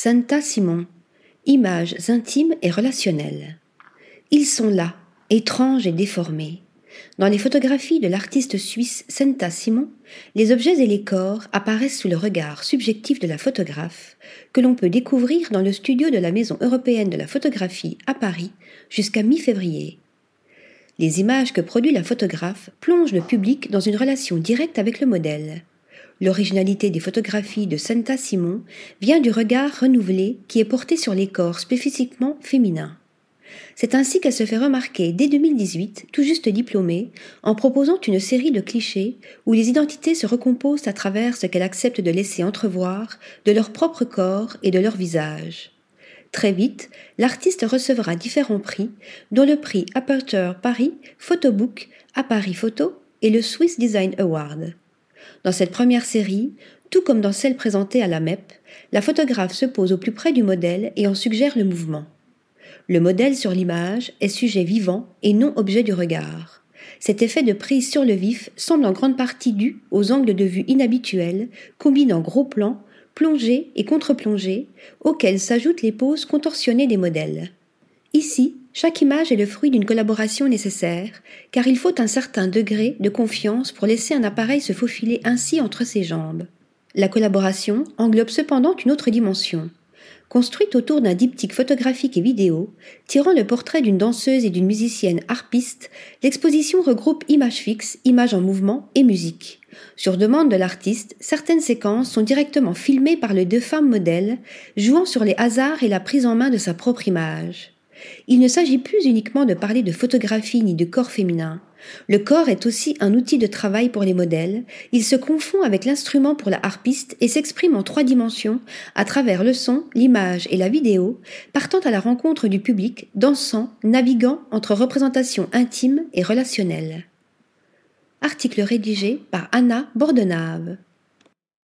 Santa Simon. Images intimes et relationnelles. Ils sont là, étranges et déformés. Dans les photographies de l'artiste suisse Senta Simon, les objets et les corps apparaissent sous le regard subjectif de la photographe, que l'on peut découvrir dans le studio de la Maison européenne de la photographie à Paris jusqu'à mi-février. Les images que produit la photographe plongent le public dans une relation directe avec le modèle. L'originalité des photographies de Santa Simon vient du regard renouvelé qui est porté sur les corps spécifiquement féminins. C'est ainsi qu'elle se fait remarquer dès 2018, tout juste diplômée, en proposant une série de clichés où les identités se recomposent à travers ce qu'elle accepte de laisser entrevoir de leur propre corps et de leur visage. Très vite, l'artiste recevra différents prix, dont le prix Aperture Paris Photobook à Paris Photo et le Swiss Design Award. Dans cette première série, tout comme dans celle présentée à la MEP, la photographe se pose au plus près du modèle et en suggère le mouvement. Le modèle sur l'image est sujet vivant et non objet du regard. Cet effet de prise sur le vif semble en grande partie dû aux angles de vue inhabituels, combinant gros plans, plongée et contre-plongée, auxquelles s'ajoutent les poses contorsionnées des modèles. Ici, chaque image est le fruit d'une collaboration nécessaire, car il faut un certain degré de confiance pour laisser un appareil se faufiler ainsi entre ses jambes. La collaboration englobe cependant une autre dimension. Construite autour d'un diptyque photographique et vidéo, tirant le portrait d'une danseuse et d'une musicienne harpiste, l'exposition regroupe images fixes, images en mouvement et musique. Sur demande de l'artiste, certaines séquences sont directement filmées par les deux femmes modèles, jouant sur les hasards et la prise en main de sa propre image. Il ne s'agit plus uniquement de parler de photographie ni de corps féminin. Le corps est aussi un outil de travail pour les modèles, il se confond avec l'instrument pour la harpiste et s'exprime en trois dimensions à travers le son, l'image et la vidéo, partant à la rencontre du public, dansant, naviguant entre représentations intimes et relationnelles. Article rédigé par Anna Bordenave.